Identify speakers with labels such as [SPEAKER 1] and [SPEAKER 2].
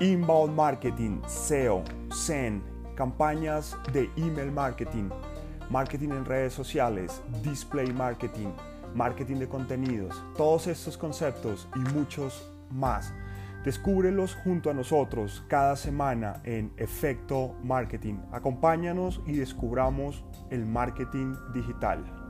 [SPEAKER 1] inbound marketing, SEO, SEN, campañas de email marketing, marketing en redes sociales, display marketing, marketing de contenidos, todos estos conceptos y muchos más. Descúbrelos junto a nosotros cada semana en Efecto Marketing. Acompáñanos y descubramos el marketing digital.